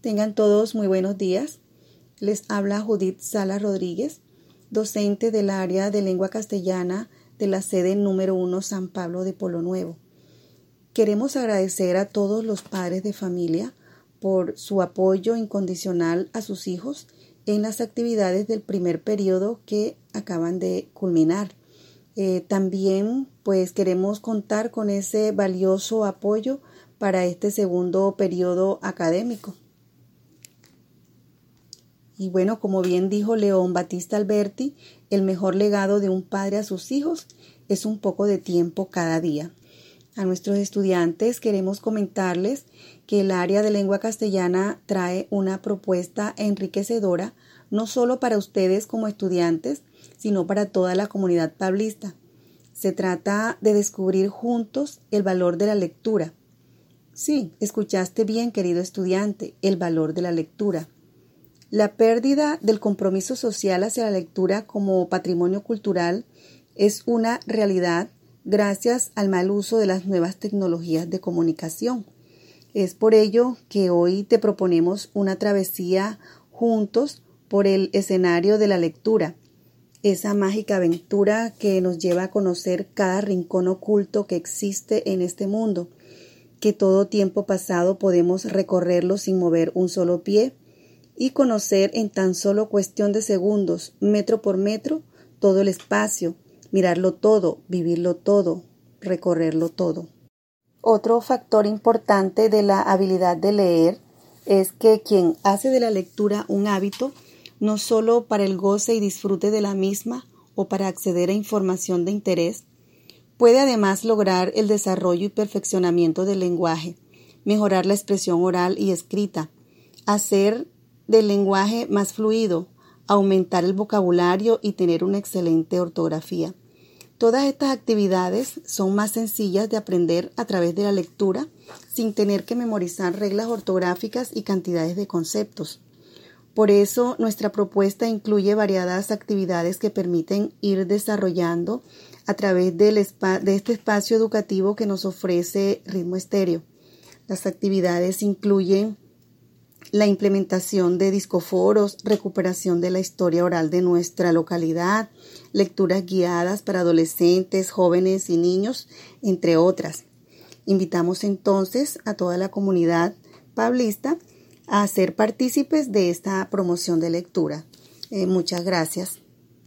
Tengan todos muy buenos días. Les habla Judith Sala Rodríguez, docente del área de lengua castellana de la sede número 1 San Pablo de Polo Nuevo. Queremos agradecer a todos los padres de familia por su apoyo incondicional a sus hijos en las actividades del primer periodo que acaban de culminar. Eh, también pues queremos contar con ese valioso apoyo para este segundo periodo académico. Y bueno, como bien dijo León Batista Alberti, el mejor legado de un padre a sus hijos es un poco de tiempo cada día. A nuestros estudiantes queremos comentarles que el área de lengua castellana trae una propuesta enriquecedora no solo para ustedes como estudiantes, sino para toda la comunidad pablista. Se trata de descubrir juntos el valor de la lectura. Sí, escuchaste bien, querido estudiante, el valor de la lectura. La pérdida del compromiso social hacia la lectura como patrimonio cultural es una realidad gracias al mal uso de las nuevas tecnologías de comunicación. Es por ello que hoy te proponemos una travesía juntos por el escenario de la lectura, esa mágica aventura que nos lleva a conocer cada rincón oculto que existe en este mundo, que todo tiempo pasado podemos recorrerlo sin mover un solo pie, y conocer en tan solo cuestión de segundos, metro por metro, todo el espacio, mirarlo todo, vivirlo todo, recorrerlo todo. Otro factor importante de la habilidad de leer es que quien hace de la lectura un hábito, no solo para el goce y disfrute de la misma o para acceder a información de interés, puede además lograr el desarrollo y perfeccionamiento del lenguaje, mejorar la expresión oral y escrita, hacer del lenguaje más fluido, aumentar el vocabulario y tener una excelente ortografía. Todas estas actividades son más sencillas de aprender a través de la lectura sin tener que memorizar reglas ortográficas y cantidades de conceptos. Por eso nuestra propuesta incluye variadas actividades que permiten ir desarrollando a través de este espacio educativo que nos ofrece Ritmo Estéreo. Las actividades incluyen la implementación de discoforos, recuperación de la historia oral de nuestra localidad, lecturas guiadas para adolescentes, jóvenes y niños, entre otras. Invitamos entonces a toda la comunidad pablista a ser partícipes de esta promoción de lectura. Eh, muchas gracias.